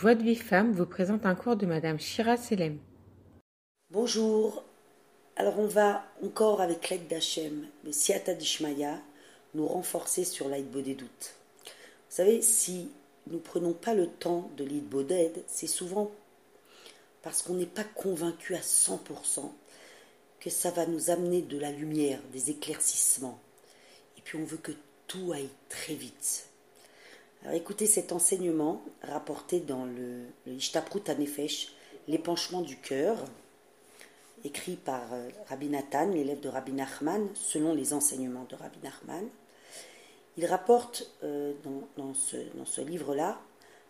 Joie de vie femme vous présente un cours de Madame Shira Selem. Bonjour. Alors on va encore avec l'aide d'Hachem, le Siata Dishmaya, nous renforcer sur l'aide. Vous savez, si nous prenons pas le temps de l'aide d'aide, c'est souvent parce qu'on n'est pas convaincu à 100% que ça va nous amener de la lumière, des éclaircissements. Et puis on veut que tout aille très vite. Alors écoutez cet enseignement rapporté dans le, le l'épanchement du cœur, écrit par euh, Rabbi Nathan, l'élève de Rabbi Nachman, selon les enseignements de Rabbi Nachman. Il rapporte euh, dans, ce, dans ce livre-là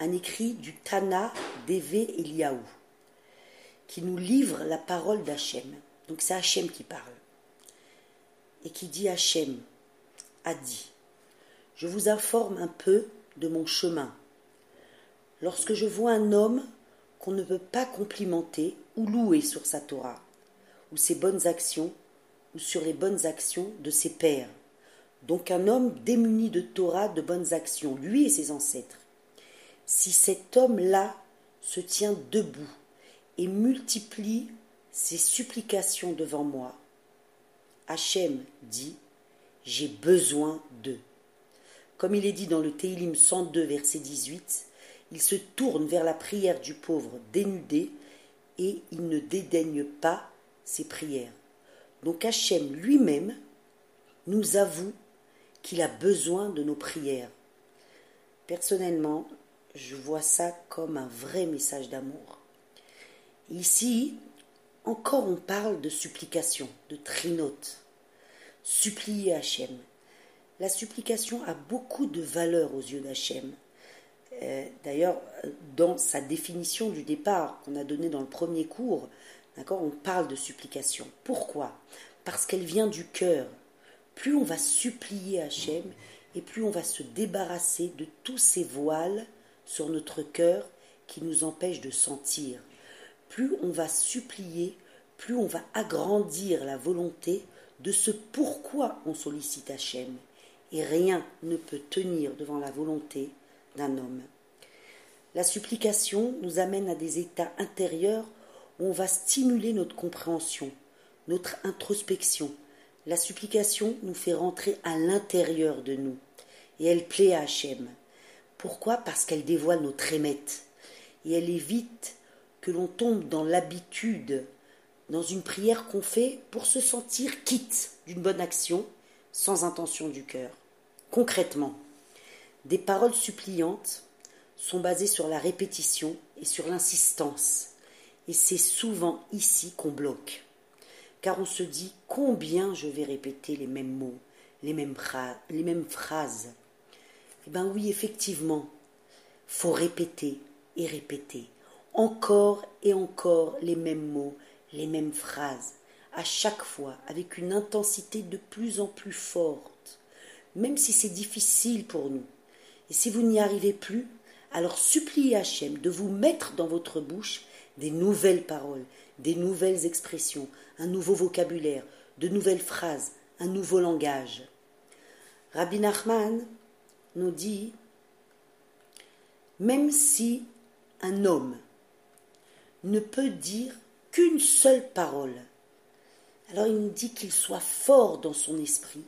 un écrit du Tana d'Eve Eliaou, qui nous livre la parole d'Hachem. Donc c'est Hachem qui parle. Et qui dit Hachem a dit Je vous informe un peu de mon chemin. Lorsque je vois un homme qu'on ne peut pas complimenter ou louer sur sa Torah, ou ses bonnes actions, ou sur les bonnes actions de ses pères, donc un homme démuni de Torah, de bonnes actions, lui et ses ancêtres, si cet homme-là se tient debout et multiplie ses supplications devant moi, Hachem dit, j'ai besoin d'eux. Comme il est dit dans le Teilim 102, verset 18, il se tourne vers la prière du pauvre dénudé et il ne dédaigne pas ses prières. Donc Hachem lui-même nous avoue qu'il a besoin de nos prières. Personnellement, je vois ça comme un vrai message d'amour. Ici, encore on parle de supplication, de trinote. Supplier Hachem. La supplication a beaucoup de valeur aux yeux d'Hachem. Euh, d'ailleurs, dans sa définition du départ qu'on a donnée dans le premier cours, on parle de supplication. Pourquoi? Parce qu'elle vient du cœur. Plus on va supplier Hachem, et plus on va se débarrasser de tous ces voiles sur notre cœur qui nous empêchent de sentir. Plus on va supplier, plus on va agrandir la volonté de ce pourquoi on sollicite Hachem et rien ne peut tenir devant la volonté d'un homme. La supplication nous amène à des états intérieurs où on va stimuler notre compréhension, notre introspection. La supplication nous fait rentrer à l'intérieur de nous et elle plaît à Hachem. Pourquoi? Parce qu'elle dévoile notre émette et elle évite que l'on tombe dans l'habitude, dans une prière qu'on fait pour se sentir quitte d'une bonne action sans intention du cœur. Concrètement, des paroles suppliantes sont basées sur la répétition et sur l'insistance. Et c'est souvent ici qu'on bloque. Car on se dit combien je vais répéter les mêmes mots, les mêmes, phrases. Eh bien oui, effectivement, faut répéter et répéter, encore et encore les mêmes mots, les mêmes phrases, à chaque fois avec une intensité de plus en plus forte même si c'est difficile pour nous. Et si vous n'y arrivez plus, alors suppliez Hachem de vous mettre dans votre bouche des nouvelles paroles, des nouvelles expressions, un nouveau vocabulaire, de nouvelles phrases, un nouveau langage. Rabbi Nachman nous dit même si un homme ne peut dire qu'une seule parole, alors il nous dit qu'il soit fort dans son esprit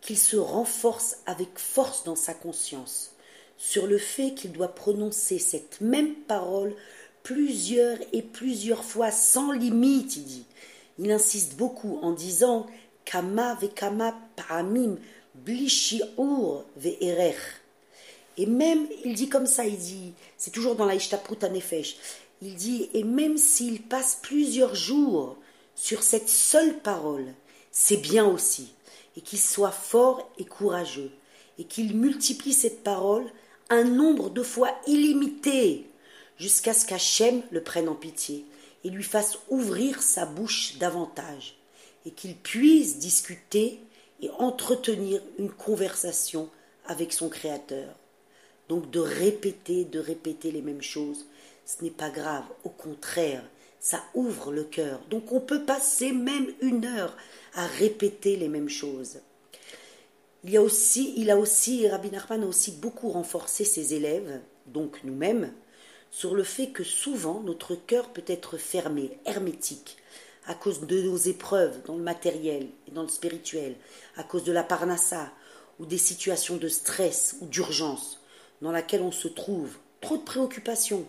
qu'il se renforce avec force dans sa conscience sur le fait qu'il doit prononcer cette même parole plusieurs et plusieurs fois sans limite, il dit. Il insiste beaucoup en disant Kama vekama paramim blishiur ve'erech. Et même, il dit comme ça, il dit, c'est toujours dans la Ishtaprut Nefesh, il dit, et même s'il passe plusieurs jours sur cette seule parole, c'est bien aussi et qu'il soit fort et courageux, et qu'il multiplie cette parole un nombre de fois illimité, jusqu'à ce qu'Hachem le prenne en pitié et lui fasse ouvrir sa bouche davantage, et qu'il puisse discuter et entretenir une conversation avec son Créateur. Donc de répéter, de répéter les mêmes choses, ce n'est pas grave, au contraire, ça ouvre le cœur. Donc on peut passer même une heure à répéter les mêmes choses. Il, y a aussi, il a aussi, Rabbi Nachman a aussi beaucoup renforcé ses élèves, donc nous-mêmes, sur le fait que souvent notre cœur peut être fermé, hermétique, à cause de nos épreuves dans le matériel et dans le spirituel, à cause de la parnassa ou des situations de stress ou d'urgence dans laquelle on se trouve, trop de préoccupations.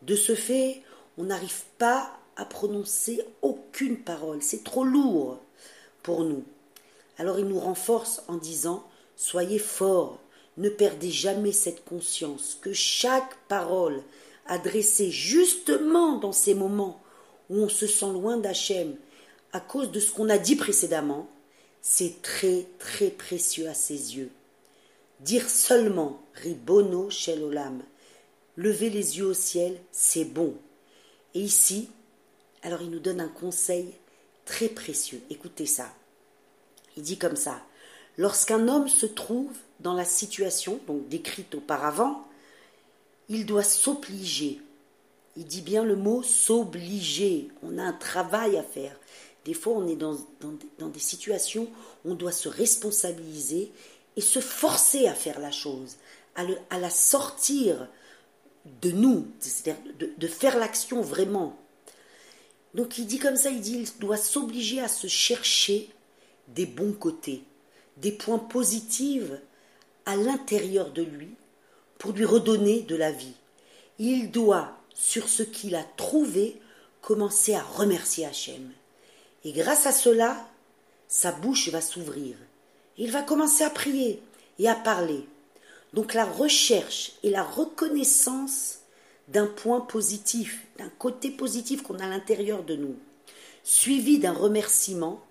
De ce fait, on n'arrive pas à prononcer aucune parole, c'est trop lourd pour nous. Alors il nous renforce en disant Soyez forts, ne perdez jamais cette conscience que chaque parole adressée justement dans ces moments où on se sent loin d'Hachem à cause de ce qu'on a dit précédemment, c'est très très précieux à ses yeux. Dire seulement Ribono Shel Olam, lever les yeux au ciel, c'est bon. Et ici, alors il nous donne un conseil très précieux. Écoutez ça. Il dit comme ça Lorsqu'un homme se trouve dans la situation, décrite auparavant, il doit s'obliger. Il dit bien le mot s'obliger. On a un travail à faire. Des fois, on est dans, dans, des situations où on doit se responsabiliser et se forcer à faire la chose, à, à la sortir de nous, c'est-à-dire de, de faire l'action vraiment. Donc il dit comme ça, il dit il doit s'obliger à se chercher des bons côtés, des points positifs à l'intérieur de lui pour lui redonner de la vie. Il doit, sur ce qu'il a trouvé, commencer à remercier Hachem. Et grâce à cela, sa bouche va s'ouvrir. Il va commencer à prier et à parler. Donc la recherche et la reconnaissance d'un point positif, d'un côté positif qu'on a à l'intérieur de nous, suivi d'un remerciement,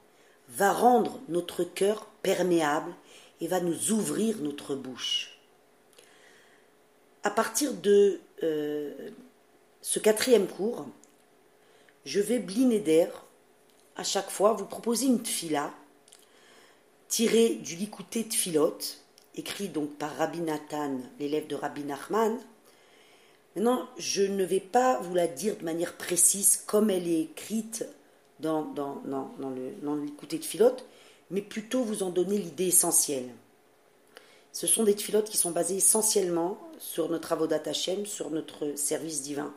va rendre notre cœur perméable et va nous ouvrir notre bouche. À partir de euh, ce quatrième cours, je vais d'air à chaque fois vous proposer une tfila tirée du Likouté Tfilot, écrit donc par Rabbi Nathan, l'élève de Rabbi Nachman. Maintenant, je ne vais pas vous la dire de manière précise comme elle est écrite dans, dans, dans, le, dans de Tfilot, mais plutôt vous en donner l'idée essentielle. Ce sont des tfilotes qui sont basées essentiellement sur notre avodat Hashem, sur notre service divin.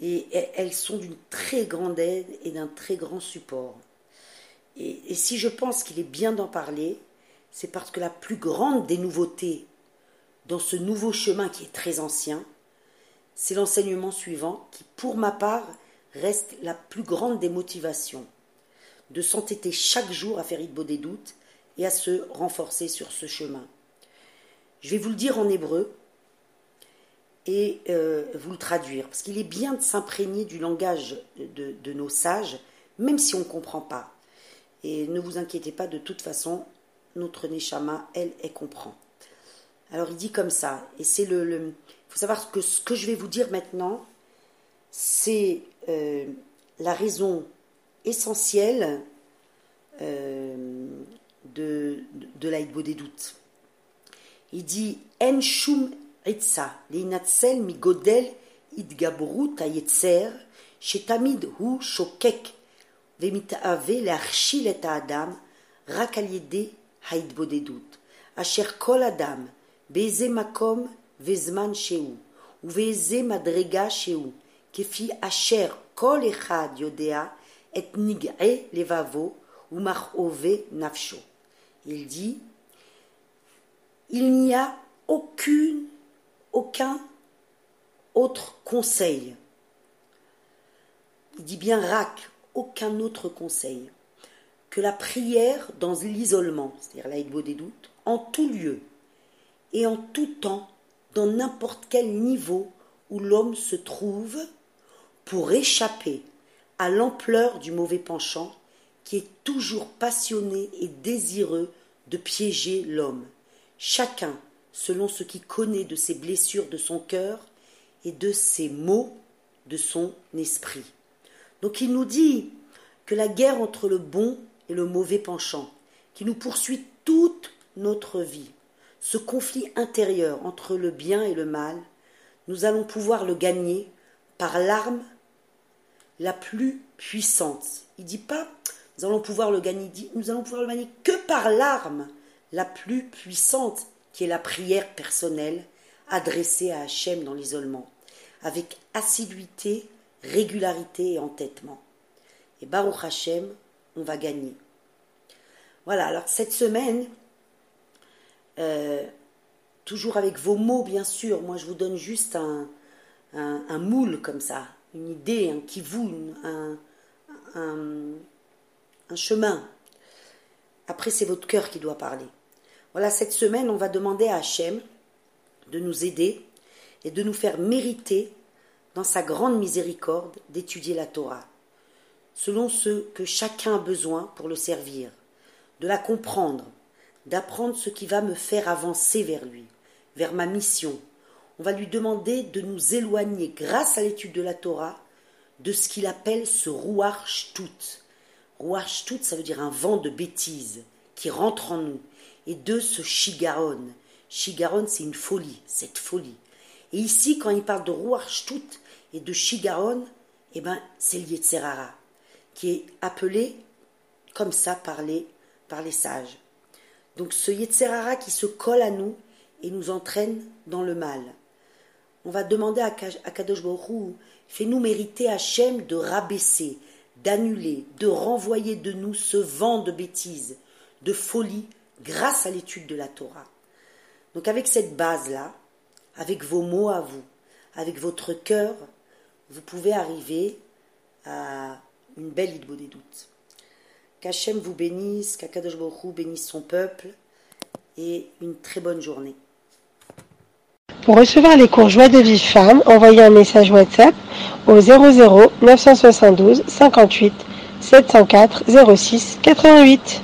Et elles sont d'une très grande aide et d'un très grand support. Et si je pense qu'il est bien d'en parler, c'est parce que la plus grande des nouveautés dans ce nouveau chemin qui est très ancien, c'est l'enseignement suivant qui, pour ma part, reste la plus grande des motivations de s'entêter chaque jour à faire des doutes et à se renforcer sur ce chemin. Je vais vous le dire en hébreu et euh, vous le traduire, parce qu'il est bien de s'imprégner du langage de, nos sages, même si on ne comprend pas. Et ne vous inquiétez pas, de toute façon, notre Neshama, elle, elle comprend. Alors il dit comme ça, et c'est le, le. faut savoir que ce que je vais vous dire maintenant, c'est euh, la raison essentielle euh, de, de, de des doutes. Il dit En shum etza, leinatsel mi godel idgabrut ayetzer, shetamid hu shokek, vemitaave learchil et adam, rakaliede ההתבודדות, אשר כל אדם באיזה מקום וזמן שהוא, ובאיזה מדרגה שהוא, כפי אשר כל אחד יודע et nig'e levavo ou mar'ove nafsho. Il dit il n'y a aucune, aucun autre conseil. Il dit bien rak, aucun autre conseil la prière dans l'isolement, c'est-à-dire l'aïdbo des doutes, en tout lieu et en tout temps, dans n'importe quel niveau où l'homme se trouve, pour échapper à l'ampleur du mauvais penchant qui est toujours passionné et désireux de piéger l'homme, chacun selon ce qu'il connaît de ses blessures de son cœur et de ses maux de son esprit. Donc il nous dit que la guerre entre le bon et le mauvais penchant, qui nous poursuit toute notre vie, ce conflit intérieur entre le bien et le mal, nous allons pouvoir le gagner par l'arme la plus puissante. Il dit pas nous allons pouvoir le gagner, il dit nous allons pouvoir le gagner que par l'arme la plus puissante qui est la prière personnelle adressée à Hachem dans l'isolement, avec assiduité, régularité et entêtement. Et Baruch Hachem, on va gagner. Voilà, alors cette semaine, euh, toujours avec vos mots bien sûr, moi je vous donne juste un, un, moule comme ça, une idée, un kivoun, un, un, un chemin. Après c'est votre cœur qui doit parler. Voilà, cette semaine on va demander à Hachem de nous aider et de nous faire mériter dans sa grande miséricorde d'étudier la Torah, selon ce que chacun a besoin pour le servir de la comprendre, d'apprendre ce qui va me faire avancer vers lui, vers ma mission. On va lui demander de nous éloigner, grâce à l'étude de la Torah, de ce qu'il appelle ce rouarch tout. Rouarch tout, ça veut dire un vent de bêtises qui rentre en nous, et de ce shigaron. Shigaron, c'est une folie, cette folie. Et ici, quand il parle de rouarch tout et de shigaron, eh ben, c'est l'Yetzerara, qui est appelé comme ça par les par les sages. Donc ce Yetzerara qui se colle à nous et nous entraîne dans le mal. On va demander à, Kadosh Baruch fais-nous mériter Hachem de rabaisser, d'annuler, de renvoyer de nous ce vent de bêtises, de folie, grâce à l'étude de la Torah. Donc avec cette base-là, avec vos mots à vous, avec votre cœur, vous pouvez arriver à une belle idée des doutes. Qu'Hachem vous bénisse, qu'Akadosh bénisse son peuple et une très bonne journée. Pour recevoir les cours Joie de vie femme, envoyez un message WhatsApp au 00 972 58 704 06 88.